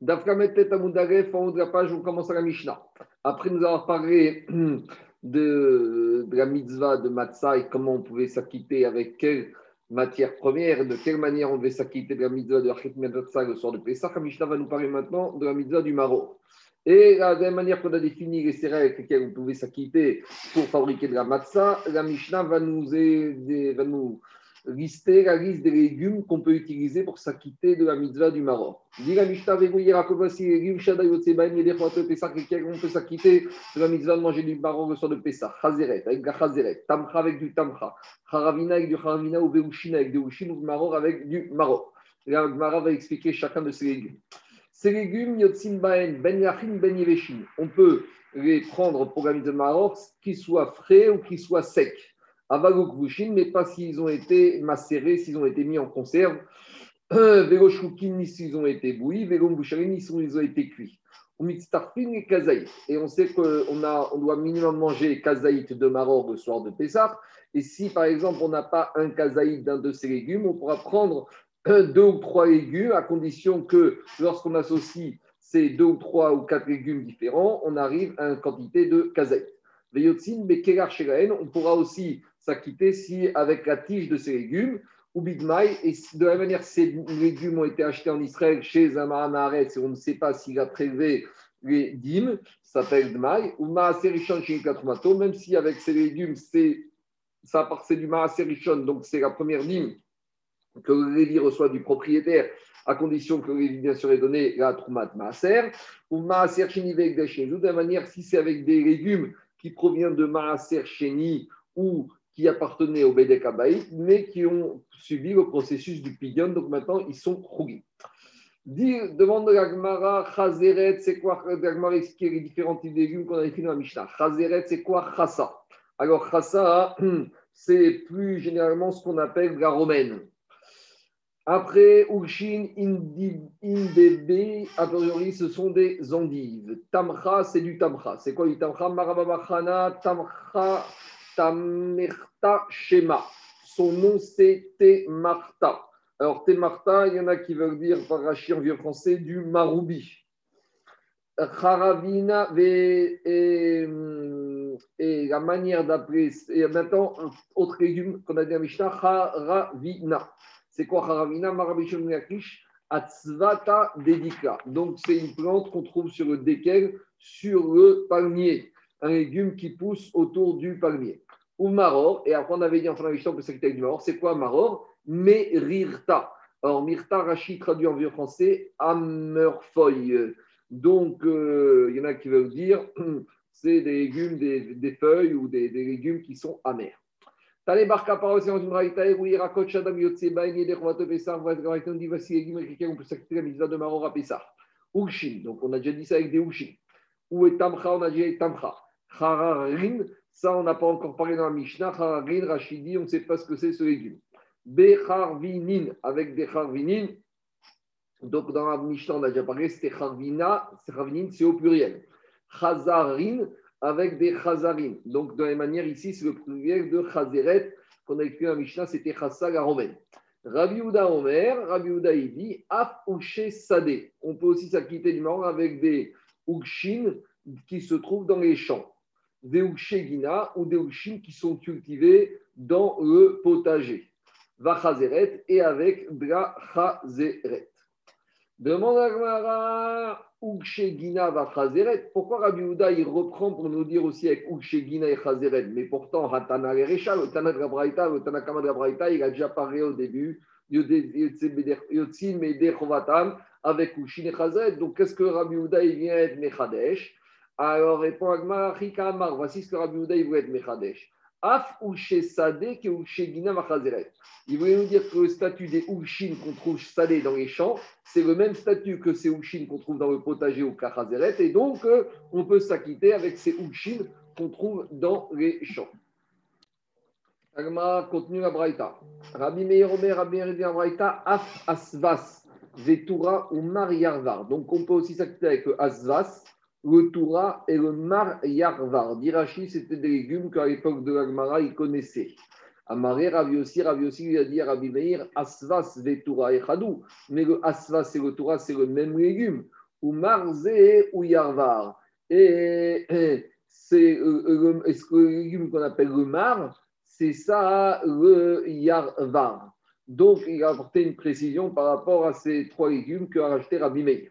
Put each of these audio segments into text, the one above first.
Dafkamet Tetamudalef, en haut de la page, on commence à la Mishnah. Après nous avoir parlé de, la mitzvah de Matzah et comment on pouvait s'acquitter avec quelle matière première, de quelle manière on devait s'acquitter de la mitzvah de Achit Matzah le soir de Pesach, la Mishnah va nous parler maintenant de la mitzvah du Maro. Et la même manière qu'on a défini les céréales avec lesquelles on pouvait s'acquitter pour fabriquer de la matzah, la Mishnah va nous, aider, va nous lister la liste des légumes qu'on peut utiliser pour s'acquitter de la mitzvah du Maroc. Dit la les légumes, des fois de on peut s'acquitter de la mitzvah de manger du Maroc le soir de Pessah. Chazeret, avec la Chazeret, Tamcha avec du Tamcha, Haravina avec du Haravina ou Veushin avec du Veushin ou Maroc avec du Maroc. La Gemara va expliquer chacun de ces légumes. Ces légumes, Yotzim Baen, Ben Yachin, Ben Yeveshin, on peut les prendre pour la mitzvah de Maroc, qu'ils soient frais ou qu'ils soient secs mais pas s'ils ont été macérés, s'ils ont été mis en conserve. Vélo ni s'ils ont été bouillis, vélo ni s'ils ont été cuits. et kazaït. Et on sait qu'on on doit minimum manger kazaït de maror le soir de Pessah. Et si par exemple on n'a pas un kazaït d'un de ces légumes, on pourra prendre deux ou trois légumes à condition que lorsqu'on associe ces deux ou trois ou quatre légumes différents, on arrive à une quantité de kazaït. On pourra aussi s'acquitter si avec la tige de ces légumes ou bigmai. Et de la manière, ces légumes ont été achetés en Israël chez un Mahanaret et on ne sait pas s'il a prélevé les dîmes, ça s'appelle dmaï, ou maaserishon chez Katrumato, même si avec ces légumes, c'est ça c'est du maaserishon, donc c'est la première dîme que le Lévi reçoit du propriétaire, à condition que le Lévi, bien sûr, ait donné la Troumat Maaser, ou Maaser Sheni De la manière, si c'est avec des légumes qui proviennent de Maaser Sheni ou qui appartenaient au Bédek mais qui ont subi le processus du pidion. Donc maintenant, ils sont rougis. demande de l'Agmara, Chazeret, c'est quoi? L'Agmara explique les différents types de légumes qu'on a définis dans la Mishnah. Chazeret, c'est quoi? Chassa Alors, Chassa, c'est plus généralement ce qu'on appelle la romaine. Après, Urshin, Indebe, a priori, ce sont des endives. Tamcha, c'est du tamcha. C'est quoi du tamcha? Marababachana, tamcha Tamerta Shema. Son nom, c'est Temarta. Alors, Temarta, il y en a qui veulent dire, par Rachid en vieux français, du maroubi. Charavina, et, et, la manière d'appeler, et maintenant, autre légume qu'on a dit à Mishnah, Charavina. C'est quoi Charavina? Marabishon Yakish Atzvata Dedika. Donc, c'est une plante qu'on trouve sur le déquel, sur le palmier un légume qui pousse autour du palmier. Ou maror, et après on avait dit en fin de que c'était du maror, c'est quoi maror? Merirta. Alors, Mirta, Rachid traduit en vieux français, amerfeuille. Donc, euh, il y en a qui veulent dire, c'est des légumes, des, feuilles ou des, légumes qui sont amers. Tale barka parole, c'est dans une raïta, où il raconte Shadam Yotsebaïn, et des Rovato Pessar, on dit voici les légumes avec lesquels on peut s'acquitter la mitzvah de Maror à Pessar. Urshin, donc on a déjà dit ça avec des Urshin. Ou Tamcha, on a déjà dit Tamcha. Hararin, ça on n'a pas encore parlé dans la Mishnah. Rachidi, on ne sait pas ce que c'est ce légume. Becharvinin, avec des charvinin. Donc dans la Mishnah, on a déjà parlé, c'était charvina, c'est au pluriel. Chazarin, avec des chazarin. Donc de la même manière, ici, c'est le pluriel de chazeret qu'on a écrit dans la Mishnah, c'était chassa la romaine. Rabbi Omer, Rabbi Uda il dit Sadeh. On peut aussi s'acquitter du marron avec des Ukshin qui se trouvent dans les champs Gina ou des Ushim qui sont cultivés dans le potager. Vachazeret et avec de chazeret. Demande à Gmara, Gina Vachazeret. Pourquoi Rabbi Houda il reprend pour nous dire aussi avec Gina et Chazeret? Mais pourtant, Hatana Rerecha, le Tana de le Tana Kama de il a déjà parlé au début, Yotzin Meder Chovatam, avec Ukshin et Chazeret. Donc qu'est-ce que Rabbi Houda il vient être Mechadesh? Alors répond Agmar, voici ce que Rabbi Houda voulait être Mechadesh. Af Uche Sade ke Uche Gina Machazeret. Il voulait nous dire que le statut des Ushin qu'on trouve salé dans les champs, c'est le même statut que ces Ushin qu'on trouve dans le potager au Kachazeret. Et donc, euh, on peut s'acquitter avec ces Ushin qu'on trouve dans les champs. Agmar continue la Braïta. Rabbi Meir Rabbi Meir Af Asvas, Vetura ou Mariarvar. Donc, on peut aussi s'acquitter avec Asvas le Toura et le Mar Yarvar. Dirachi, c'était des légumes qu'à l'époque de l'Agmara, ils connaissaient. Amaré, Ravi aussi, Ravi aussi lui a dit à Rabbi Meir, Asvas Vetura et Chadou. Mais le Asvas et le Toura, c'est le même légume. ou Marzé ou Yarvar. Et c'est euh, ce que le légume qu'on appelle le mar, c'est ça le Yarvar. Donc, il a apporté une précision par rapport à ces trois légumes qu'a rajouté Rabbi Meir.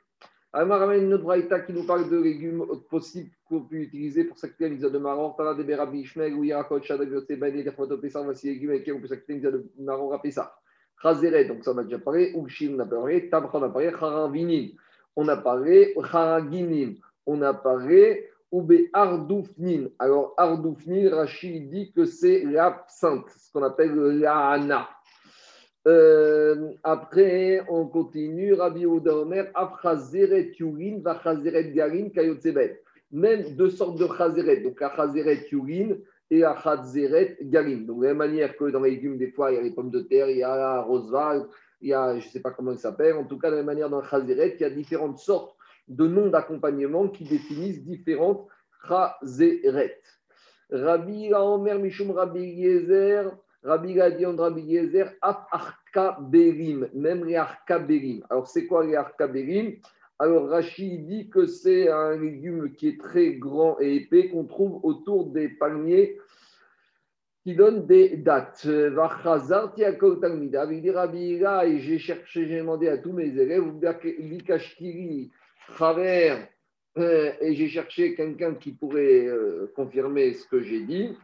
Alors, ramène une autre braïta qui nous parle de légumes possibles qu'on peut utiliser pour s'acquitter la de maror. Tala de Berabi Ishmael, ou Yarakot, Shadag, Yotseba, des Pessar, voici les légumes avec lesquels on peut s'acquitter la de maror à. Chazeret, donc ça on a déjà parlé, Ukshin, on a parlé, Tabra, on a parlé, Charavinim, on a parlé, Charaginim, on a parlé, Oube Ardoufnin. Alors, Ardoufnin, Rachid dit que c'est l'absinthe, ce qu'on appelle l'ana. Euh, après, on continue. Rabbi Ouda Omer, Afchazeret Yurin, Vachazeret Garin, Kayotsebet. Même deux sortes de Chazeret, donc Achazeret Yurin et Achazeret Garin. Donc, de la même manière que dans les légumes, des fois, il y a les pommes de terre, il y a la Rosval, il y a, je ne sais pas comment il s'appelle. En tout cas, de la même manière, dans le Chazeret, il y a différentes sortes de noms d'accompagnement qui définissent différentes Chazeret. Rabbi Omer, Mishum Rabbi Yezer, Rabbi Gadion, Rabbi Yezer, Berim, même les Berim. Alors, c'est quoi les Berim? Alors, Rachid dit que c'est un légume qui est très grand et épais qu'on trouve autour des palmiers qui donnent des dates. Il dit Rabbi et j'ai cherché, j'ai demandé à tous mes élèves, Likashtiri, travers, euh, et j'ai cherché quelqu'un qui pourrait euh, confirmer ce que j'ai dit.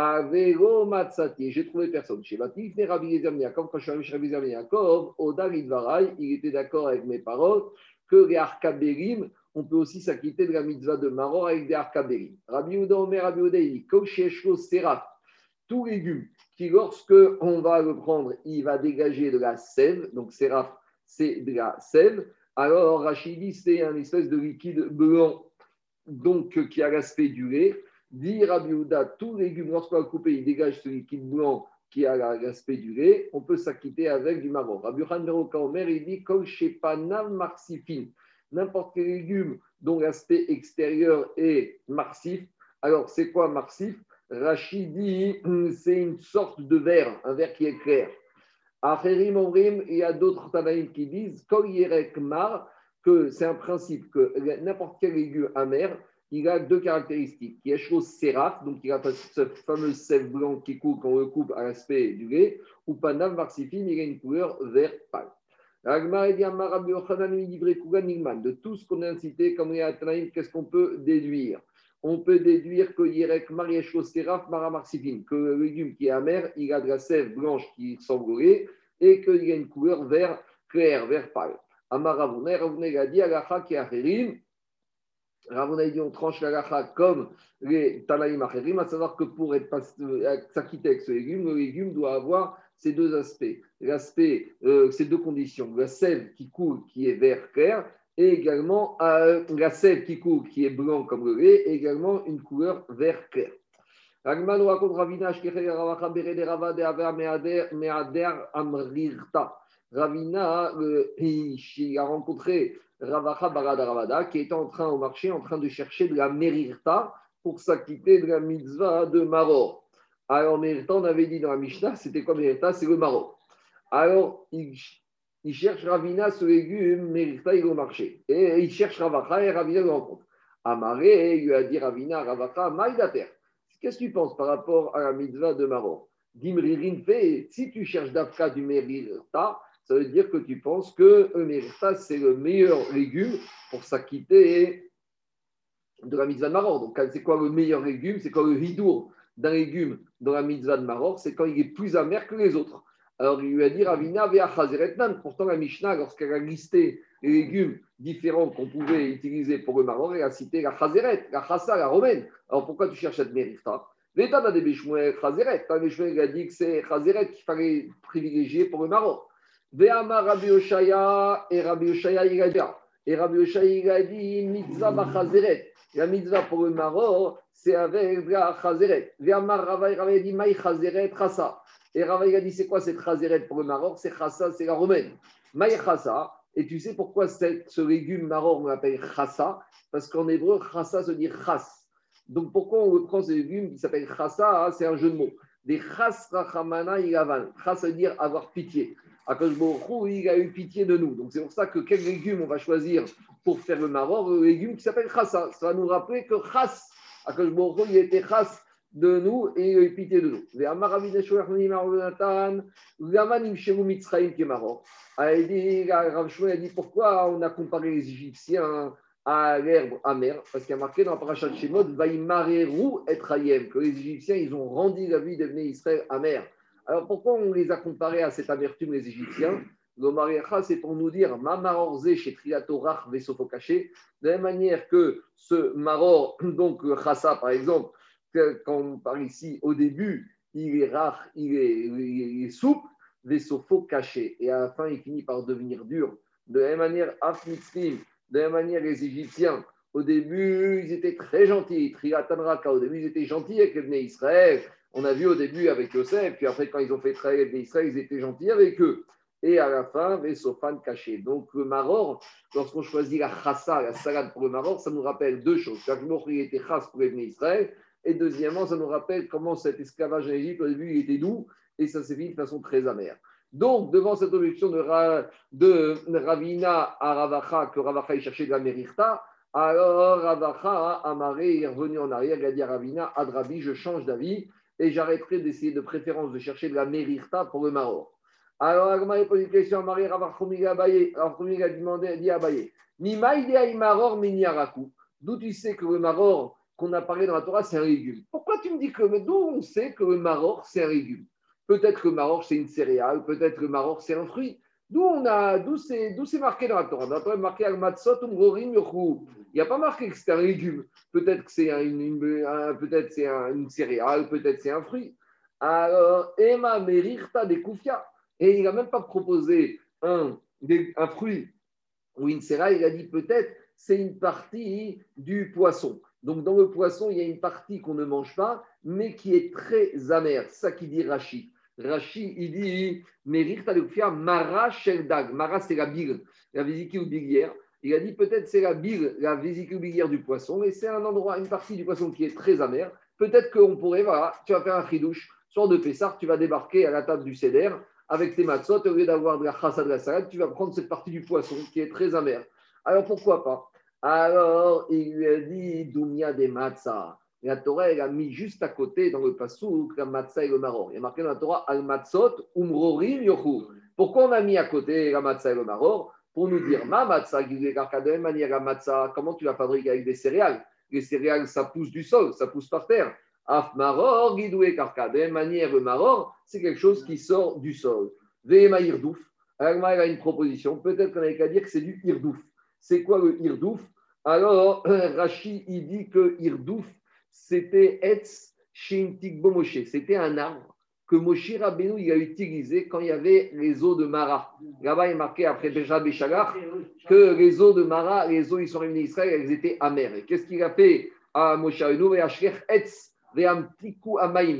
Avero Matsati, j'ai trouvé personne. Chez Batif, Rabbi Yezer Yaakov, quand je suis arrivé chez Rabbi Yezer Yaakov, Odarid Varai, il était d'accord avec mes paroles que les Arkaberim, on peut aussi s'acquitter de la mitzvah de Maror avec des Arkaberim. Rabbi Uda Omer, Rabbi Uda, il dit Kosheshko Seraf, tout légume qui, lorsque on va le prendre, il va dégager de la sève, donc Seraf, c'est de la sève. Alors, Rachidi, c'est un espèce de liquide blanc, donc qui a l'aspect du lait. Dit Rabbi tout légume, lorsqu'on va couper, il dégage ce liquide blanc qui a l'aspect du lait, on peut s'acquitter avec du marron. Rabbi Omer, il dit marsifin. N'importe quel légume dont l'aspect extérieur est marsif. Alors, c'est quoi marsif? Rachid dit c'est une sorte de verre, un verre qui est clair. Acherim Omrim, il y a d'autres Tanaïm qui disent que c'est un principe que n'importe quel légume amer, il a deux caractéristiques. Il y a chose séraph, donc il a ce fameux sel blanc qui coule quand on le coupe à l'aspect du lait, ou panam marsifine, il a une couleur vert pâle. De tout ce qu'on a incité, comme y a qu'est-ce qu'on peut déduire? On peut déduire que Yerek Mariécho Séraph Maramarsifine, que le légume qui est amer, il a de la sève blanche qui semble et qu'il a une couleur vert clair, vert pâle. Amaravune, Ravune a dit Agacha qui a Ravon a dit on tranche la comme les Tanaïm Acherim, à savoir que pour être euh, s'acquitter avec ce légume, le légume doit avoir ces deux aspects. L'aspect, euh, ces deux conditions, la sève qui coule, qui est vert clair, et également euh, la sève qui coule, qui est blanc comme le lait, et également une couleur vert clair. Ravina, il a rencontré Ravacha Barada qui était en train au marché, en train de chercher de la Merirta pour s'acquitter de la mitzvah de Maror. Alors, Merirta, on avait dit dans la Mishnah, c'était quoi Merirta? C'est le Maror. Alors, il, cherche Ravina, ce légume, Merirta, il est au marché. Et il cherche Ravacha et Ravina le rencontre. Amaré, il lui a dit Ravina, Ravacha, Maïdater. Qu'est-ce que tu penses par rapport à la mitzvah de Maror Dimririn fait, si tu cherches d'Afka du Merirta, ça veut dire que tu penses que ça c'est le meilleur légume pour s'acquitter de la mitzvah de Maror. Donc, c'est quoi le meilleur légume? C'est quoi le hidour d'un légume dans la mitzvah de Maror C'est quand il est plus amer que les autres. Alors, il lui a dit Ravina nan. Pourtant, la Mishnah, lorsqu'elle a listé les légumes différents qu'on pouvait utiliser pour le Maror, elle a cité la chazeret, la chassa, la romaine. Alors, pourquoi tu cherches cette mérita L'État n'a des chazeret. il a dit que c'est chazeret qu'il fallait privilégier pour le Maror. Ve'ama Rabbi Oshaya, et Rabbi Oshaya, il a dit, et Rabbi Oshaya, il a dit, mitzvah bachazeret. La mitzvah pour le maror, c'est avec la chazeret. Ve'ama Rabbi, Rabbi dit, maï chazeret, chassa. Et Rabbi a dit, c'est quoi cette chazeret pour le maror C'est chassa, c'est la romaine. Maï chassa. Et tu sais pourquoi ce légume maror, on l'appelle chassa? Parce qu'en hébreu, chassa se dit chas. Donc pourquoi on prend ce légume qui s'appelle chassa? C'est un jeu de mots. Des chas rachamana ilavan. Chas veut dire avoir pitié. Akashborou, il a eu pitié de nous. Donc c'est pour ça que quel légume on va choisir pour faire le maror Le légume qui s'appelle chassa. Ça va nous rappeler que chas, Akashborou, il était chas de nous et il a eu pitié de nous. A dit pourquoi on a comparé les Égyptiens à l'herbe amère, parce qu'il y a marqué dans la paracha de Shemot, et que les Égyptiens, ils ont rendu la vie des Israël amère. Alors pourquoi on les a comparés à cette amertume, les Égyptiens L'Omariacha, c'est pour nous dire Mamarorze chez Triatorach Vesofokaché, de la même manière que ce Maror, donc Chassa par exemple, quand on parle ici au début, il est rare, il est, il est souple, Vesofo caché, et à la fin il finit par devenir dur. De la même manière, Afmitzrim, de la même manière, les Égyptiens, au début, ils étaient très gentils. Triatanraka, au début, ils étaient gentils avec les Israël. On a vu au début avec Yosef, puis après, quand ils ont fait travailler les Israël, ils étaient gentils avec eux. Et à la fin, Vesofan caché. Donc, le maror, lorsqu'on choisit la chassa, la salade pour le maror, ça nous rappelle deux choses. il était chas pour les Israël. Et deuxièmement, ça nous rappelle comment cet esclavage en Égypte, au début, il était doux et ça s'est fini de façon très amère. Donc, devant cette objection de, Ravina à Ravacha, que Ravacha y cherchait de la Merirta, alors Ravacha, Amaré, est revenu en arrière, il a dit à Ravina, Adrabi, je change d'avis et j'arrêterai d'essayer de préférence de chercher de la Merirta pour le Maror. Alors, Agma pose une question à Marie Ravachoumi Abaye. a demandé, dit à Abaye, Maror. D'où tu sais que le Maror qu'on a parlé dans la Torah, c'est un légume? Pourquoi tu me dis que d'où on sait que le Maror, c'est un légume? Peut-être que le Maror, c'est une céréale, peut-être que le Maror, c'est un fruit. D'où on a, d'où c'est, marqué dans la Torah? Dans la Torah, marqué Al-Matzot Il n'y a pas marqué que c'est un légume. Peut-être que c'est une, peut-être c'est une céréale, peut-être c'est un fruit. Alors, Emma Merirta de Koufia. Et il n'a même pas proposé un, un fruit ou une céréale, il a dit peut-être c'est une partie du poisson. Donc dans le poisson, il y a une partie qu'on ne mange pas, mais qui est très amère. Ça qui dit Rashi. Rashi, il dit Merir Mara Sheldag. Mara, c'est la bile, la vésicule biliaire. Il a dit peut-être c'est la bile, la vésicule biliaire du poisson, et c'est un endroit, une partie du poisson qui est très amère. Peut-être qu'on pourrait, voilà, tu vas faire un chidouche, soit de Pessar, tu vas débarquer à la table du Seder avec tes matzot, au lieu d'avoir de la chassa de la salade, tu vas prendre cette partie du poisson qui est très amère. Alors pourquoi pas? Alors, il lui a dit Doumia des matzah. La Torah, elle a mis juste à côté, dans le passouk, la matzah et le maror. Il y a marqué dans la Torah Al matzot umrorim yochu. Pourquoi on a mis à côté la matzah et le maror Pour nous dire Ma matzah, de la manière, la matzah, comment tu la fabriques avec des céréales Les céréales, ça pousse du sol, ça pousse par terre. Af maror, guidoué karka. De la manière, le maror, c'est quelque chose qui sort du sol. Vehema irdouf. Alors, il a une proposition. Peut-être qu'on avait qu'à dire que c'est du irdouf. C'est quoi le Irdouf? Alors, Rashi, il dit que Irdouf, c'était Etz. C'était un arbre que Moshe Rabbeinu a utilisé quand il y avait les eaux de Mara. Là-bas, il est marqué après Béja Béchalar que les eaux de Mara, les eaux, ils sont réunis Israël, elles étaient amères. Et qu'est-ce qu'il a fait à Moshe Rabbeinu?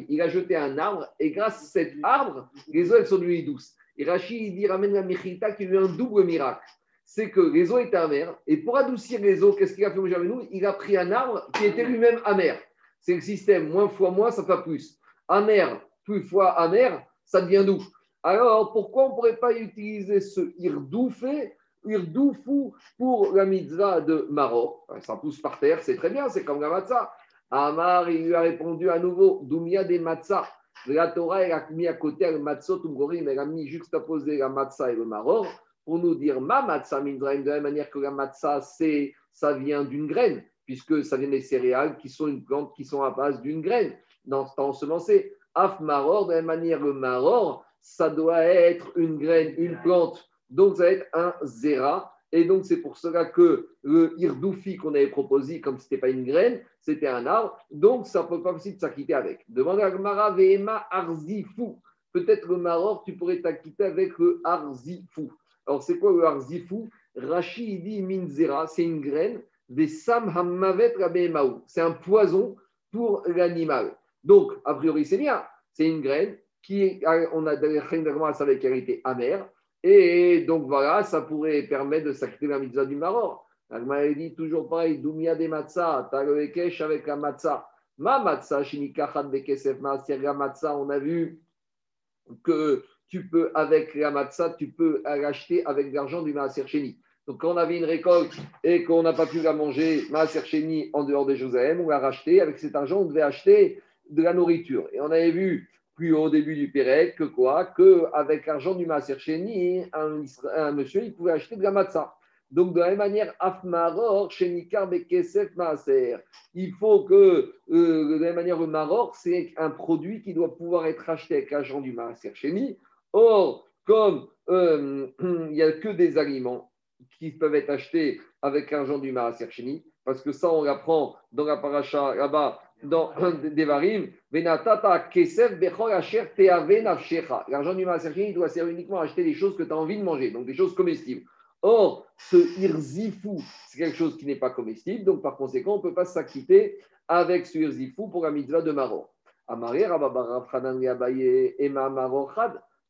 Il a jeté un arbre et grâce à cet arbre, les eaux elles sont devenues douces. Et Rashi il dit ramène la Mechita qui a eu un double miracle c'est que les eaux étaient amères. Et pour adoucir les eaux, qu'est-ce qu'il a fait nous Il a pris un arbre qui était lui-même amer. C'est le système, moins fois moins, ça fait plus. Amer, plus fois amer, ça devient doux. Alors, pourquoi on ne pourrait pas utiliser ce irdoufé, irdoufou pour la mitzvah de Maroc? Ça pousse par terre, c'est très bien, c'est comme la matzah. Amar, il lui a répondu à nouveau, Doumia des matzah. La Torah, elle a mis à côté le matzot, mais elle a mis juxtaposé la matzah et le maror pour nous dire ma matzah mindraim, de la même manière que la matzah, c'est, ça vient d'une graine, puisque ça vient des céréales qui sont une plante qui sont à base d'une graine, dans ce temps semencé. Af maror, de la même manière, le maror, ça doit être une graine, une plante, donc ça va être un zéra. Et donc, c'est pour cela que le irdoufi qu'on avait proposé, comme ce n'était pas une graine, c'était un arbre. Donc, ça ne peut pas possible de s'acquitter avec. Demande à Gmara Vehema Arzifou. Peut-être le maror, tu pourrais t'acquitter avec le Arzifou. Alors, c'est quoi le harzifou Rashi, dit minzera, c'est une graine. Des sam hammavet C'est un poison pour l'animal. Donc, a priori, c'est bien. C'est une graine qui, on a savait qu'elle était amère. Et donc, voilà, ça pourrait permettre de s'acquitter la mitzvah du maror. Elle dit toujours pareil, Doumia des matzah, t'as le kesh avec la matzah. Ma matzah, shinikachat bekesef matzah, on a vu que tu peux, avec la matzah, tu peux l'acheter avec l'argent du Maaser Sheni. Donc, quand on avait une récolte et qu'on n'a pas pu la manger, Maaser Sheni, en dehors de Jérusalem, on l'a racheté. Avec cet argent, on devait acheter de la nourriture. Et on avait vu plus au début du Pérec que quoi? Qu'avec l'argent du Maaser Sheni, un, monsieur, il pouvait acheter de la matzah. Donc, de la même manière, Afmaror, Shenikar, Bekesef, Maaser. Il faut que, euh, de la même manière, le Maror, c'est un produit qui doit pouvoir être acheté avec l'argent du Maaser Sheni. Or, comme euh, il n'y a que des aliments qui peuvent être achetés avec l'argent du Maaser Sheni, parce que ça, on l'apprend dans la paracha là-bas, dans Devarim, Venatata Kesef Bechor Asher Teave Nafshecha. L'argent du Maaser Sheni doit servir uniquement à acheter des choses que tu as envie de manger, donc des choses comestibles. Or, ce irzifou, c'est quelque chose qui n'est pas comestible, donc par conséquent, on ne peut pas s'acquitter avec ce irzifou pour la mitzvah de Maro.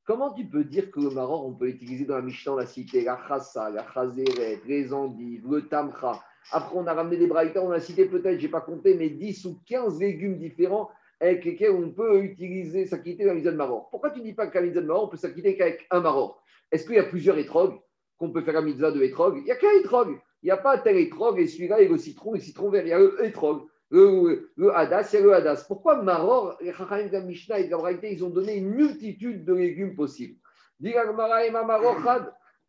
Comment tu peux dire que le maror, on peut l'utiliser dans la Mishnah, la cité, la chassa, la chazeret, les endives, le tamcha Après, on a ramené des braïtas, on a cité peut-être, je n'ai pas compté, mais 10 ou 15 légumes différents avec lesquels on peut utiliser, s'acquitter dans la mitzvah de maror. Pourquoi tu ne dis pas qu'à la de maror, on peut s'acquitter qu'avec un maror Est-ce qu'il y a plusieurs étrogues qu'on peut faire la mitzvah de étrog, il n'y a qu'un étrog. Il n'y a pas tel étrog et celui-là et le citron, le citron vert. Il y a le étrog. Le, le, hadas, il y a le hadas. Pourquoi Maror, les Chachamim de Mishnah et de ils ont donné une multitude de légumes possibles?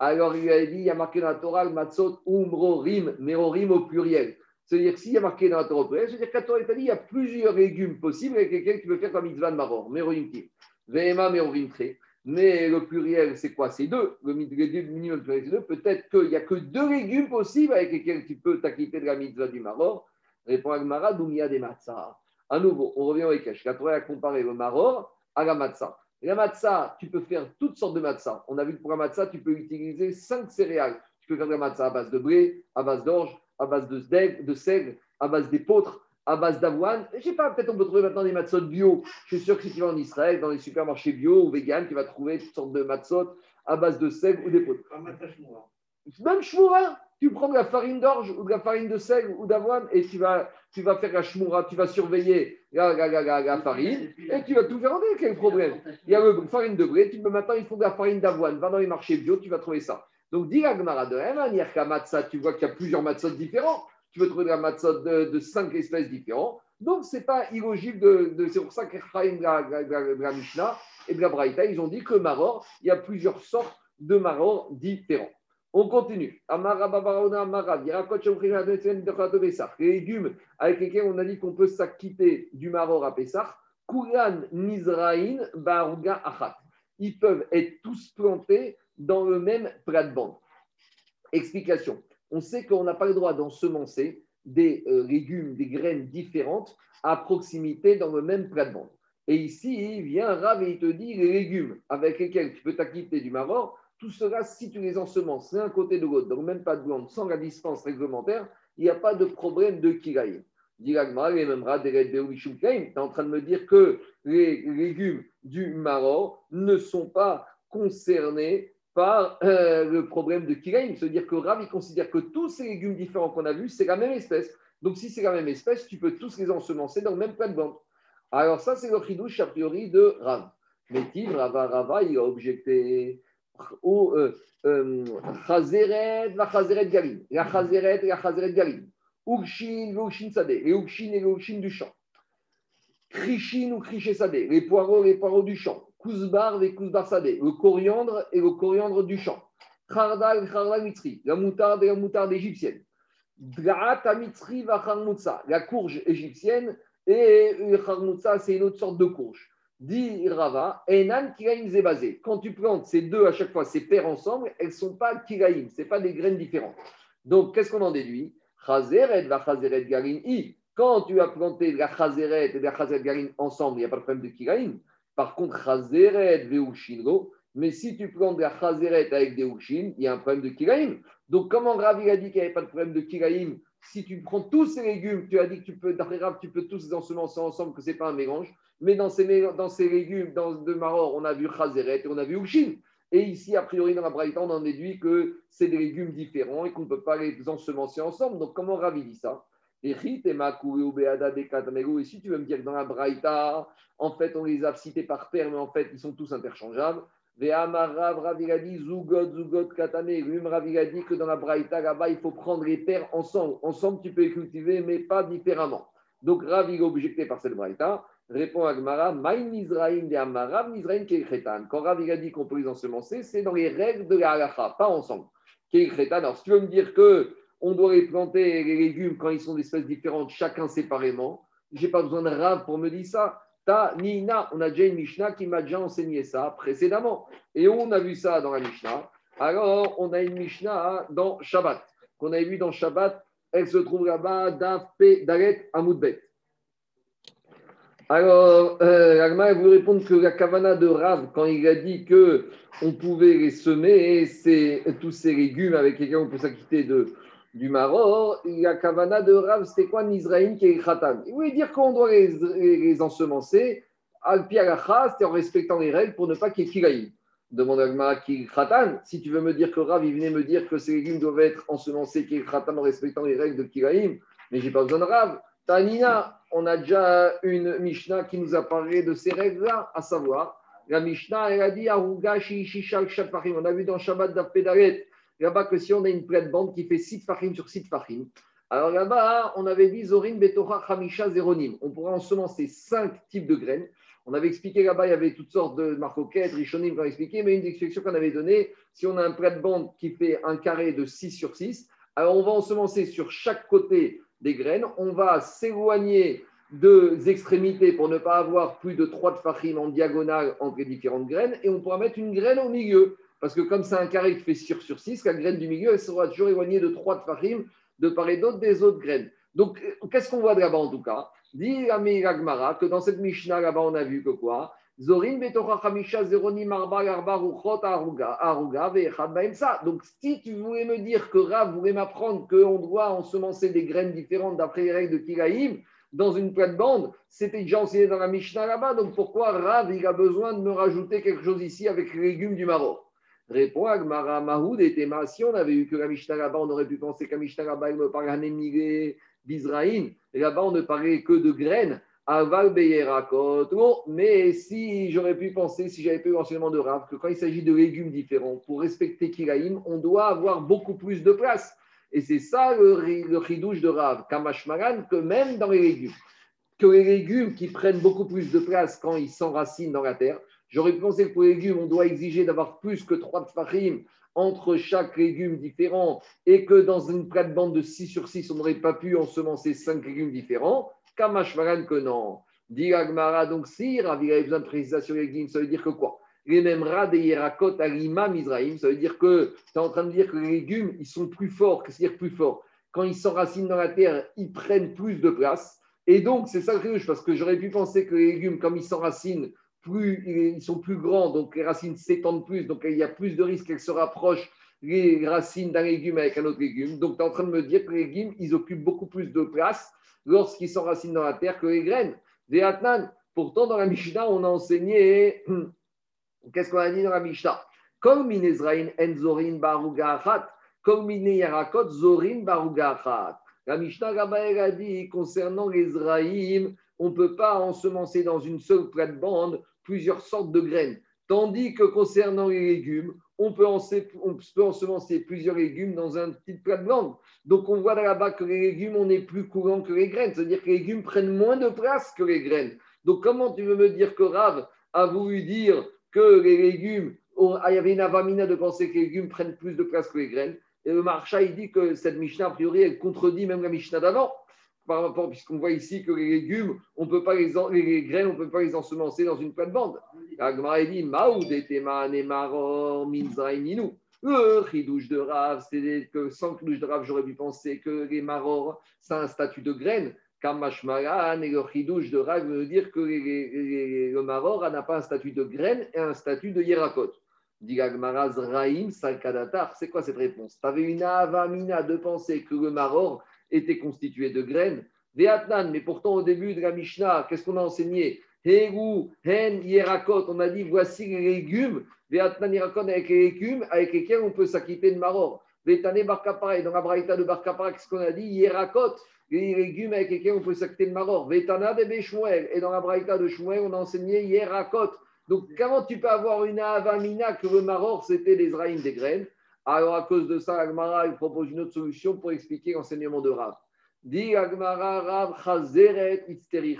Alors il a dit, il y a marqué dans la Torah, matzot, umro, rim, merorim au pluriel. C'est-à-dire s'il y a marqué dans la Torah c'est-à-dire qu'à Torah, il dit, il y a plusieurs légumes possibles avec lesquels tu peux faire ta mitzvah de Maror. Merorim qui? Vema, merorim très. Mais le pluriel, c'est quoi? C'est deux. Le minimum pluriel, c'est deux. Peut-être qu'il n'y a que deux légumes possibles avec lesquels tu peux t'acquitter de la mitzvah du maror. Répond Agmara, a des matzah. À nouveau, on revient au Ekech. La Torah a comparé le maror à la matzah. La matzah, tu peux faire toutes sortes de matzah. On a vu que pour la matzah, tu peux utiliser cinq céréales. Tu peux faire de la matzah à base de blé, à base d'orge, à base de seigle, à base d'épeautre, à base d'avoine. Je sais pas, peut-être on peut trouver maintenant des matzot bio. Je suis sûr que si tu vas en Israël, dans les supermarchés bio ou vegan, tu vas trouver toutes sortes de matzot à base de seigle ou d'épeautre. Même shmoura, tu prends de la farine d'orge ou de la farine de seigle ou d'avoine et tu vas, tu vas faire la shmoura, tu vas surveiller la, la, farine et tu vas tout faire enlever. Quel problème? Il y a la farine de blé, tu peux maintenant, ils font de la farine d'avoine. Va dans les marchés bio, tu vas trouver ça. Donc, dis la Gemara de la matzah, tu vois qu'il y a plusieurs matzot différents tu veux trouver de la matzot de, cinq espèces différentes. Donc, ce n'est pas illogique de. c'est pour ça que la, la, Mishnah et de la Braïta, ils ont dit que maror, il y a plusieurs sortes de maror différents. On continue. Les légumes avec lesquels on a dit qu'on peut s'acquitter du maror à Pessah, Kuran Mizraïn Baruga Achat. Ils peuvent être tous plantés dans le même plat de bande. Explication on sait qu'on n'a pas le droit d'ensemencer des euh, légumes, des graines différentes à proximité dans le même plat de bande. Et ici, il vient Rav et il te dit les légumes avec lesquels tu peux t'acquitter du maror, tout cela, si tu les ensemences l'un côté de l'autre, le même pas de bande, sans la distance réglementaire, il n'y a pas de problème de kiraï. Tu es en train de me dire que les légumes du maror ne sont pas concernés par euh, le problème de Kiraim. C'est-à-dire que Rav, considère que tous ces légumes différents qu'on a vus, c'est la même espèce. Donc, si c'est la même espèce, tu peux tous les ensemencer dans le même plat de bande. Alors, ça, c'est le chidouche a priori de Rav. Mais Tim, Rava, Rava, il a objecté au euh, euh, Chazeret, la Chazeret Galim, la Chazeret, la Chazeret Galim, Ukshin, Ukshin Sadeh, les Ukshin et les Ukshin du champ, Krishin ou Krishe Sadeh, les poireaux, les poireaux du champ, Kouzbar et Kouzbar Sadeh, le coriandre et le coriandre du champ. Khardal, Khardal Mitri, la moutarde et la moutarde égyptienne. La courge égyptienne et Kharmoutsa, c'est une autre sorte de courge. Dit Rava, Enan Kiraim Zebazé. Quand tu plantes ces deux à chaque fois, ces paires ensemble, elles ne sont pas Kiraim, ce pas des graines différentes. Donc, qu'est-ce qu'on en déduit? Chazeret va Chazeret Garin I. Quand tu as planté la Chazeret et la Chazeret Garin ensemble, il n'y a pas de problème de Kiraim. Par contre, Chazeret Veushinro, mais si tu de la Chazeret avec des Ushin, il y a un problème de Kiraim. Donc, comment Ravi a dit qu'il n'y avait pas de problème de Kiraim Si tu prends tous ces légumes, tu as dit que tu peux, tu peux tous les ensemencer ensemble, que ce n'est pas un mélange. Mais dans ces, dans ces légumes, dans de Maror, on a vu Chazeret et on a vu Ushin. Et ici, a priori, dans la Braïta, on en déduit que c'est des légumes différents et qu'on ne peut pas les ensemencer ensemble. Donc, comment Ravi dit ça? Et si tu veux me dire que dans la Braïta, en fait, on les a cités par paire, mais en fait, ils sont tous interchangeables. Rav, il a dit Zugot, Zugot, Katane. Lui, Rav, il a dit que dans la Braïta, là-bas, il faut prendre les terres ensemble. Ensemble, tu peux les cultiver, mais pas différemment. Donc, Rav, il est objecté par cette Braïta. Répond Agmara, Maïn Israël de Amarav, Israël Keikhetan. Quand Rav, il a dit qu'on peut les ensemencer, c'est dans les règles de la halacha, pas ensemble. Keikhetan. Alors, si tu veux me dire que on doit les planter, les légumes, quand ils sont d'espèces différentes, chacun séparément, je n'ai pas besoin de Rav pour me dire ça. Nina, on a déjà une Mishnah qui m'a déjà enseigné ça précédemment. Et on a vu ça dans la Mishnah? Alors, on a une Mishnah dans Shabbat, qu'on a vu dans Shabbat. Elle se trouve là-bas, Daret Amoudbet. Alors, euh, vous répondre que la kavana de Rav, quand il a dit que on pouvait les semer, tous ces légumes avec lesquels on peut s'acquitter de, du Maroc, la kavana de Rav, c'était quoi Nizraïm qui est Il voulait dire qu'on doit les, les, ensemencer al c'est en respectant les règles pour ne pas qu'il y ait kilaïm. Demande à qui khatan. Si tu veux me dire que Rav, il venait me dire que ces légumes doivent être ensemencés qui khatan en respectant les règles de kilaïm, mais j'ai pas besoin de Rav. Tanina, on a déjà une Mishnah qui nous a parlé de ces règles-là, à savoir, la Mishnah, elle a dit On a vu dans Shabbat d'Afpedaret là-bas que si on a une plate-bande qui fait 6 fachim sur 6 fachim, alors là-bas, on avait dit Zorin Betora Hamisha Zeronim. On pourrait ensemencer 5 types de graines. On avait expliqué là-bas, il y avait toutes sortes de marcoquettes, rishonim qu'on a expliqué, mais une des explications qu'on avait donnée, si on a un plate-bande qui fait un carré de 6 sur 6, alors on va ensemencer sur chaque côté des graines, on va s'éloigner deux extrémités pour ne pas avoir plus de 3 de fachim en diagonale entre les différentes graines, et on pourra mettre une graine au milieu. Parce que comme c'est un carré qui fait sur sur 6, la graine du milieu, elle sera toujours éloignée de 3 de farim de part et d'autre des autres graines. Donc, qu'est-ce qu'on voit de là-bas en tout cas? Dit Gmara que dans cette Mishnah là-bas, on a vu que quoi? Zorin Donc, si tu voulais me dire que Rav voulait m'apprendre qu'on doit ensemencer des graines différentes d'après les règles de Kiraïm dans une plate-bande, c'était déjà enseigné dans la Mishnah là-bas. Donc, pourquoi Rav, il a besoin de me rajouter quelque chose ici avec les légumes du Maroc? Répond Agmara Mahoud et Tema. Si on avait eu que la Mishnah là-bas, on aurait pu penser qu'à Mishnah là-bas, il me parlait. Et là-bas, on ne parlait que de graines. Aval Beyerakot. Mais si j'aurais pu penser, si j'avais pu l'enseignement de Rav, que quand il s'agit de légumes différents, pour respecter Kiraïm, on doit avoir beaucoup plus de place. Et c'est ça le, le chidouche de Rav, Kamashmaran, que même dans les légumes, que les légumes qui prennent beaucoup plus de place quand ils s'enracinent dans la terre, J'aurais pensé que pour les légumes, on doit exiger d'avoir plus que trois tfachim entre chaque légume différent et que dans une plate-bande de 6 sur 6, on n'aurait pas pu ensemencer 5 légumes différents. Kamashmaran que non. Dit donc si Ravi avait besoin de précisation légumes, ça veut dire que quoi? Les mêmes rats des Yerakot à l'imam Israël, ça veut dire que tu es en train de dire que les légumes, ils sont plus forts. Qu'est-ce dire plus forts? Quand ils s'enracinent dans la terre, ils prennent plus de place. Et donc, c'est ça le parce que j'aurais pu penser que les légumes, comme ils s'enracinent, plus ils sont plus grands, donc les racines s'étendent plus, donc il y a plus de risques qu'elles se rapprochent les racines d'un légume avec un autre légume. Donc tu es en train de me dire que les légumes, ils occupent beaucoup plus de place lorsqu'ils s'enracinent dans la terre que les graines. Des Pourtant, dans la Mishnah, on a enseigné, qu'est-ce qu'on a dit dans la Mishnah? Comme enzorin baruga comme yarakot zorin baruga La Mishnah a dit concernant les on ne peut pas ensemencer dans une seule plate-bande plusieurs sortes de graines. Tandis que concernant les légumes, on peut, ensemencer plusieurs légumes dans un petit plate-bande. Donc on voit là-bas que les légumes, on est plus courant que les graines. C'est-à-dire que les légumes prennent moins de place que les graines. Donc comment tu veux me dire que Rav a voulu dire que les légumes, il y avait une avamina de penser que les légumes prennent plus de place que les graines? Et le marcha, il dit que cette Mishnah, a priori, elle contredit même la Mishnah d'avant par rapport, puisqu'on voit ici que les légumes, on peut pas les, les graines, on ne peut pas les ensemencer dans une plate-bande. Agmara dit Le chidouche de Rav, c'est que sans chidouche de Rav, j'aurais pu penser que les maror, c'est un statut de graine. Kamashmaran et le chidouche de Rav veut dire que le maror n'a pas un statut de graine et un statut de yerakot. C'est quoi cette réponse? Tu avais une avamina de penser que le maror était constitué de graines. mais pourtant au début de la Mishnah, qu'est-ce qu'on a enseigné? Hegu, Hen, Yerakot, on a dit voici les légumes. Veatnan, Yerakot avec les légumes avec lesquels on peut s'acquitter de Maror. Vetane, Barkapara, et dans la Braïta de Barkapara, qu'est-ce qu'on a dit? Yerakot, les légumes avec lesquels on peut s'acquitter de Maror. Vetana de Beshmuel, et dans la Braïta de Shmuel, on a enseigné Yerakot, Donc, comment tu peux avoir une avamina que le maror, c'était les zraïm des graines? Alors, à cause de ça, Agmara, il propose une autre solution pour expliquer l'enseignement de Rav. Dit Agmara, Rav, Chazeret, Itzteri,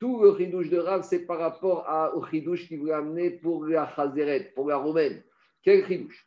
Tout le chidouche de Rav, c'est par rapport au chidouche qui voulait amener pour la Chazeret, pour la romaine. Quel chidouche?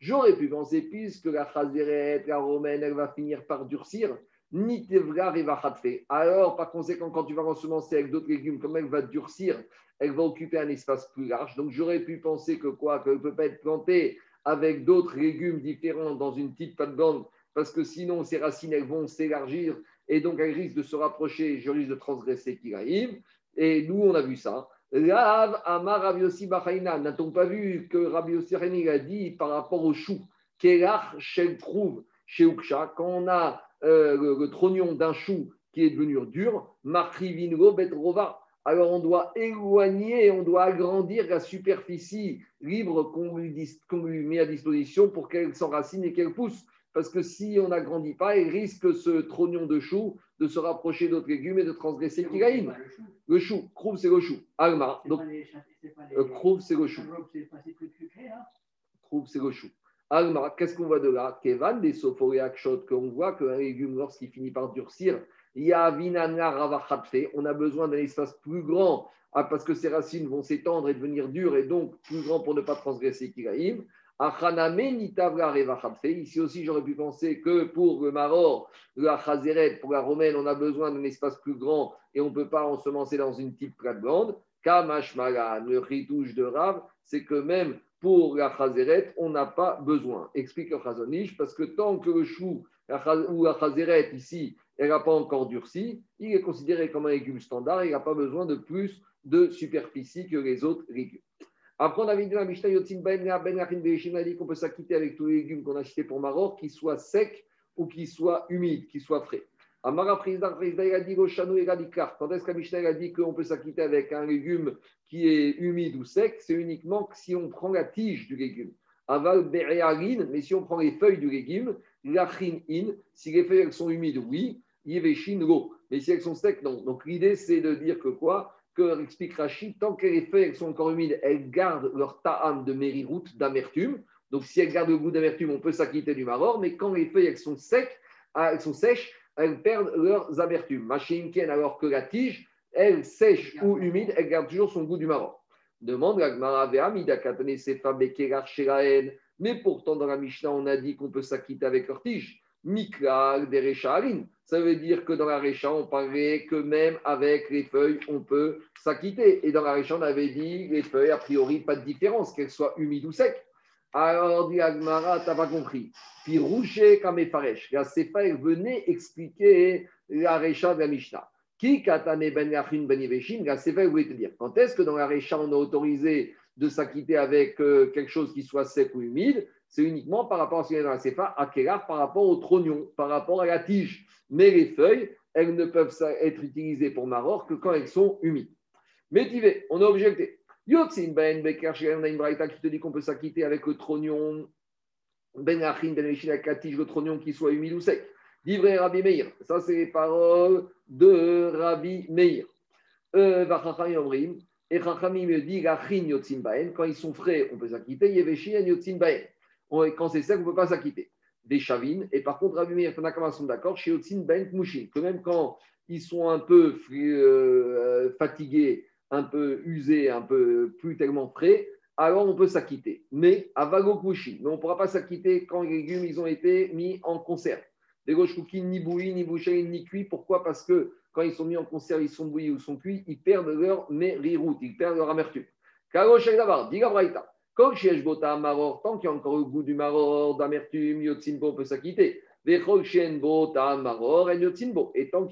J'aurais pu penser, puisque la chazeret, la romaine, elle va finir par durcir, ni tevgar et va Alors, par conséquent, quand tu vas ensemencer avec d'autres légumes, comme elle va durcir, elle va occuper un espace plus large. Donc, j'aurais pu penser que quoi Qu'elle ne peut pas être plantée avec d'autres légumes différents dans une petite pâte bande, parce que sinon, ces racines, elles vont s'élargir et donc elles risquent de se rapprocher, je risque de transgresser Kiraïm. Et nous, on a vu ça. Rav Amar Rav Yossi n'a-t-on pas vu que Rabbi Yossi a dit par rapport au chou, Kelach Shel trouve chez Uksha, quand on a euh, le, trognon d'un chou qui est devenu dur, Marrivingo Betrova. Alors on doit éloigner, on doit agrandir la superficie libre qu'on lui, met à disposition pour qu'elle s'enracine et qu'elle pousse. Parce que si on n'agrandit pas, il risque ce trognon de chou de se rapprocher d'autres légumes et de transgresser le kilaïm. Le chou, Krouv, c'est le chou. Alma, donc Krouv, c'est le chou. Krouv, c'est le chou. Alma, qu'est-ce qu'on voit de là? Kevan des Akshot, qu'on voit qu'un légume, lorsqu'il finit par durcir, on a besoin d'un espace plus grand ah, parce que ses racines vont s'étendre et devenir dures et donc plus grand pour ne pas transgresser Kiraïm. Ici aussi, j'aurais pu penser que pour le Maror, la Chazeret, pour la Romaine, on a besoin d'un espace plus grand et on ne peut pas ensemencer dans une petite plate grande. Kamashmagan, le ritouche de Rav, c'est que même pour la Chazeret, on n'a pas besoin. Explique le parce que tant que le chou ou la Chazeret ici, elle n'a pas encore durci, il est considéré comme un légume standard, il n'a pas besoin de plus de superficie que les autres légumes. Après, on avait dit dans la Mishnah, Yotzin Ben, Ben a dit qu'on peut s'acquitter avec tous les légumes qu'on a cités pour Maror, qu'ils soient secs ou qu'ils soient humides, qu'ils soient frais. Amara Président, il a dit Quand est-ce que la a dit qu'on peut s'acquitter avec un légume qui est humide ou sec? C'est uniquement si on prend la tige du légume. Aval mais si on prend les feuilles du légume, lachin in, si les feuilles sont humides, oui, yeveshin lo. Mais si elles sont secs, non. Donc l'idée, c'est de dire que quoi? Que explique Rachid, tant que les feuilles sont encore humides, elles gardent leur ta'am de mériroute, d'amertume. Donc, si elles gardent le goût d'amertume, on peut s'acquitter du maror. Mais quand les feuilles elles sont, secs, ah, elles sont sèches, elles perdent leurs amertumes. Machinken, alors que la tige, elle sèche ou humide, elle garde toujours son goût du maror. Demande la Mais pourtant, dans la Mishnah, on a dit qu'on peut s'acquitter avec leur tige. Mikral, Derechaline. Ça veut dire que dans la Récha, on parlait que même avec les feuilles, on peut s'acquitter. Et dans la Récha, on avait dit les feuilles, a priori, pas de différence, qu'elles soient humides ou secs. Alors, dit Agmara, t'as pas compris. Puis Rouché Kamefaresh, la Sefa, elle venait expliquer la Récha de la Mishnah. Qui katane ben yachin ben yveshin, la Sefa, elle voulait te dire. Quand est-ce que dans la Récha, on a autorisé de s'acquitter avec euh, quelque chose qui soit sec ou humide? C'est uniquement par rapport à ce qu'il y a dans la CFA, à Kélar, par rapport au trognon, par rapport à la tige. Mais les feuilles, elles ne peuvent être utilisées pour Maror que quand elles sont humides. Mais on a objecté. Yotzin Ben Beker, on a braïta qui te dit qu'on peut s'acquitter avec le trognon, Ben Achin, Ben avec la tige, le trognon qui soit humide ou sec. Livré Rabbi Meir. Ça, c'est les paroles de Rabbi Meir. Euh, et Chachamim me dit, quand ils sont frais, on peut s'acquitter. Yeveshin, Yotzin Baen quand c'est sec, on ne peut pas s'acquitter. Des chavines. Et par contre, Rabbi Meir et sont d'accord chez Yotzin Ben Mouchin, que même quand ils sont un peu euh, fatigués, un peu usés, un peu plus tellement frais, alors on peut s'acquitter. Mais à Vago Mais on ne pourra pas s'acquitter quand les légumes ils ont été mis en conserve. Les cookies ni bouillis, ni bouchés, ni cuits. Pourquoi? Parce que quand ils sont mis en conserve, ils sont bouillis ou sont cuits, ils perdent leur mériroute, ils perdent leur amertume. Karosh d'abord, diga braïta. Tant qu'il y a encore le goût du maror, d'amertume, yotzinbo peut s'acquitter. Et tant qu'il y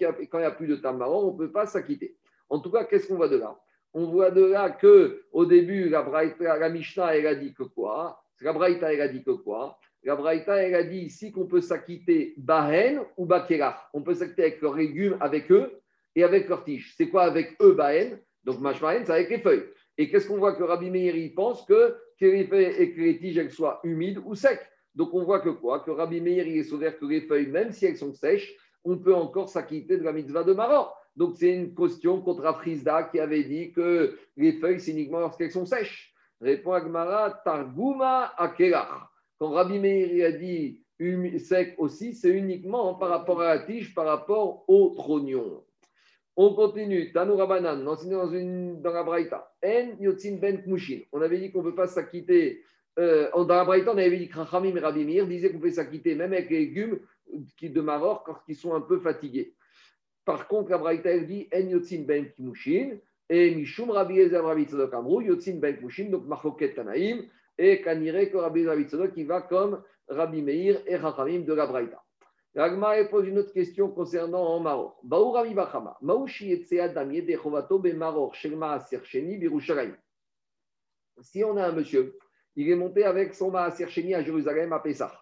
a, quand il n'y a plus de tam maror, on ne peut pas s'acquitter. En tout cas, qu'est-ce qu'on voit de là? On voit de là que au début, la, Braïta, la Mishnah, elle a dit que quoi? La Braïta, elle a dit que quoi? La Braïta, elle a dit ici qu'on peut s'acquitter Bahen ou Bakerach. On peut s'acquitter avec leurs légumes, avec eux et avec leurs tiges. C'est quoi avec eux, Bahen? Donc, Mashmahen, c'est avec les feuilles. Et qu'est-ce qu'on voit que Rabbi Meir, pense que les feuilles et que les tiges soient humides ou secs. Donc on voit que quoi Que Rabbi Meir il est sauvé que les feuilles, même si elles sont sèches, on peut encore s'acquitter de la mitzvah de Maror. Donc, c'est une question contre Afrizda qui avait dit que les feuilles, c'est uniquement lorsqu'elles sont sèches. Répond Agmara, Targuma Akelach. Quand Rabbi Meir a dit sec aussi, c'est uniquement par rapport à la tige, par rapport au trognon. On continue. Tanoura Banan, dans, une, dans la Braïta. En Yotzin Ben Kmushin. On avait dit qu'on ne peut pas s'acquitter. Euh, dans la Braïta, on avait dit que Rachamim et Rabbi Meir disaient qu'on peut s'acquitter même avec les légumes de Maror quand ils sont un peu fatigués. Par contre, la Braïta, elle dit En Yotzin Ben Kmushin. Et Mishum Rabbi Ezer Rabbi Tzadok Amrou, Yotzin Ben Kmushin, donc Marfoket Tanaïm. Et Kanire que Rabbi Rabbi Tzadok, qui va comme Rabbi Meir et Rachamim de la Braïta. Ragma pose une autre question concernant Birushalayim. Si on a un monsieur, il est monté avec son Maaser Sheni à Jérusalem à Pessah.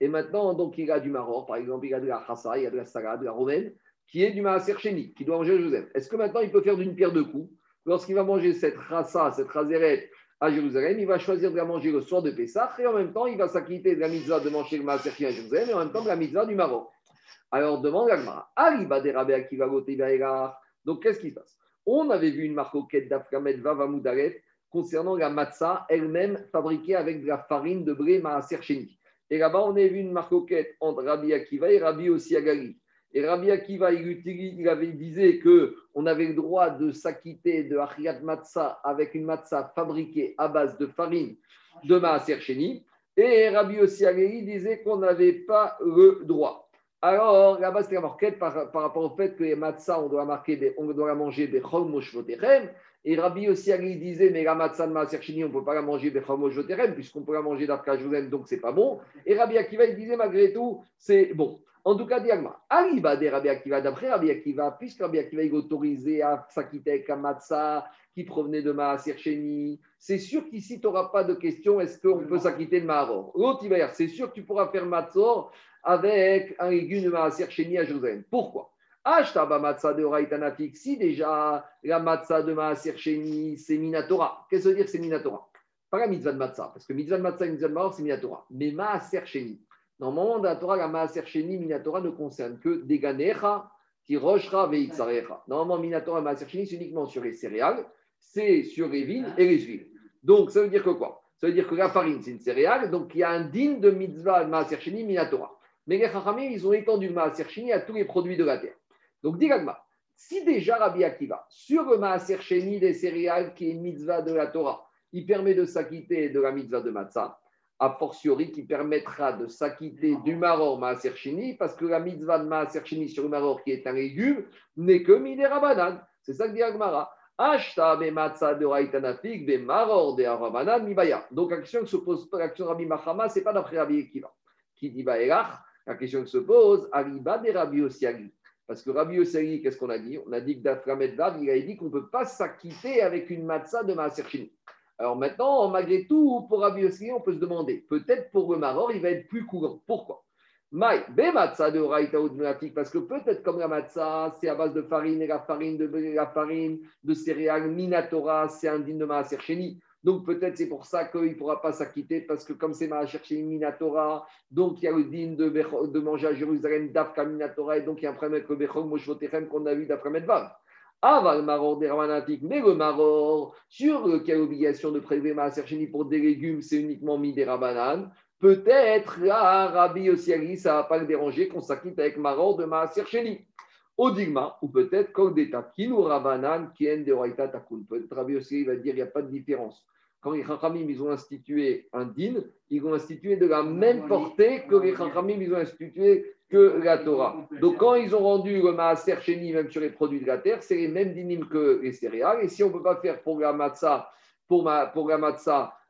Et maintenant, donc, il a du Maror, par exemple, il a de la Chassa, il a de la Saga, de la Romaine, qui est du Maaser Sheni, qui doit manger à Jérusalem. Est-ce que maintenant, il peut faire d'une pierre deux coups Lorsqu'il va manger cette Chassa, cette Razeret, à Jérusalem, il va choisir de la manger le soir de Pessah et en même temps, il va s'acquitter de la mitzvah de manger le Maaser à Jérusalem et en même temps de la mitzvah du Maroc. Alors, demande l'Agmara, Arriba des Rabbi Akiva Donc, qu'est-ce qui se passe? On avait vu une marcoquette d'Afkamet Vavamudaret concernant la matzah elle-même fabriquée avec de la farine de blé Maaser Et là-bas, on a vu une marcoquette entre Rabbi Akiva et Rabbi Osiagali. Et Rabbi Akiva, il, il avait disait qu'on avait le droit de s'acquitter de Achiyat Matzah avec une matzah fabriquée à base de farine de Maaser Sheni. Et Rabbi Osiageli disait qu'on n'avait pas le droit. Alors, là-bas, c'était la marquette par, rapport au fait que les matzah, on doit, marquer on doit la manger des Et Rabbi Osiageli disait, mais la matzah de Maaser Sheni, on ne peut pas la manger des puisqu'on peut la manger d'Afka donc c'est pas bon. Et Rabbi Akiva, il disait, malgré tout, c'est bon. En tout cas, Diagma, Arriba des Rabbi Akiva, d'après Rabbi Akiva, puisque Rabbi Akiva est autorisé à s'acquitter avec un matzah qui provenait de Maaser Sheni, c'est sûr qu'ici, tu n'auras pas de question est-ce qu'on peut s'acquitter de Maharor L'autre, dire c'est sûr que tu pourras faire matzor avec un légume de Maaser Sheni à Jérusalem. Pourquoi? Ashtaba matzah de Oraitanafik, si déjà la matzah de Maaser Sheni, c'est Minatora. Qu'est-ce que veut dire c'est Minatora? Pas la mitzvah de matzah, parce que mitzvah de matzah et mitzvah de Maor, c'est Minatora. Mais Maaser Sheni. Normalement, dans la Torah, la Maaser Sheni, Minatora ne concerne que des Ganecha, Tiroshra, Veitzarecha. Normalement, Minatora, Maaser Sheni, c'est uniquement sur les céréales, c'est sur les vignes et les huiles. Donc, ça veut dire que quoi? Ça veut dire que la farine, c'est une céréale, donc il y a un digne de mitzvah Maaser Sheni, Minatora. Mais les Chachamim, ils ont étendu le Maaser à tous les produits de la terre. Donc, Digagma, si déjà Rabbi Akiva, sur le Maaser Sheni des céréales, qui est une mitzvah de la Torah, il permet de s'acquitter de la mitzvah de Matzah, a fortiori qui permettra de s'acquitter du maror maaser parce que la mitzvah de maaser sur le maror, qui est un légume, n'est que midera banane. C'est ça que dit Agmara. Ashta be matzah de raitanafik be maror de arabanan mibaya. Donc la question que se pose, l'action de Rabbi Mahama, ce n'est pas d'après Rabbi Akiva. Qui dit Baelach, la question que se pose, Ariba de Rabbi Osiagi. Parce que Rabbi Osiagi, qu'est-ce qu'on a dit? On a dit que d'Aframed il a dit qu'on ne peut pas s'acquitter avec une matzah de maaser alors maintenant, malgré tout, pour Rabbi on peut se demander, peut-être pour le Maror, il va être plus courant. Pourquoi? Maï, de Raïta parce que peut-être comme la matzah, c'est à base de farine et la farine de, la farine de céréales Minatora, c'est un digne de Maaser Donc peut-être c'est pour ça qu'il ne pourra pas s'acquitter, parce que comme c'est Maaser Minatora, donc il y a le digne de, de manger à Jérusalem d'Afka Minatora, et donc il y a un problème avec le Bechol Moshvotechem qu'on a vu d'Afka Medvav. Aval maror des mais le maror, sur lequel obligation de prélever ma sercheni pour des légumes, c'est uniquement mis des rabanan. Peut-être là, Rabbi Osiali, ça ne va pas le déranger qu'on s'acquitte avec maror de ma. Odigma, ou peut-être comme des ou rabanan qui est de Raïta takun. Peut-être Rabbi Osiali va dire qu'il n'y a pas de différence. Quand les Chachamim ils ont institué un din, ils ont institué de la même portée que les Chachamim ils ont institué que la Torah. Donc, quand ils ont rendu le Maaser Sheni, même sur les produits de la terre, c'est les mêmes dinim que les céréales. Et si on ne peut pas faire pour la matzah, pour, ma, pour la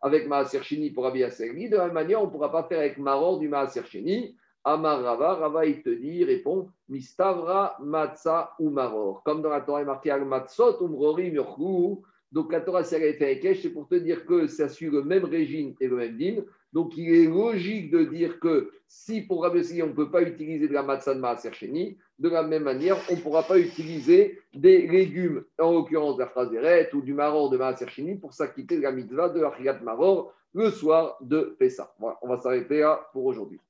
avec Maaser Sheni pour Rabbi de la même manière, on ne pourra pas faire avec Maror du Maaser Sheni. Amar Rava, Rava, il te dit, répond, Mistavra, Matzah ou Maror. Comme dans la Torah, il est marqué Matzot, Umrori, Murkou. Donc la Torah, si elle a été c'est pour te dire que ça suit le même régime et le même din. Donc, il est logique de dire que si pour Rabbi on ne peut pas utiliser de la matzah de Maaser de la même manière, on ne pourra pas utiliser des légumes, en l'occurrence de la phrasérette ou du maror de Maaser pour s'acquitter de la mitzvah de Achiyat Maror le soir de Pessah. Voilà, on va s'arrêter là pour aujourd'hui.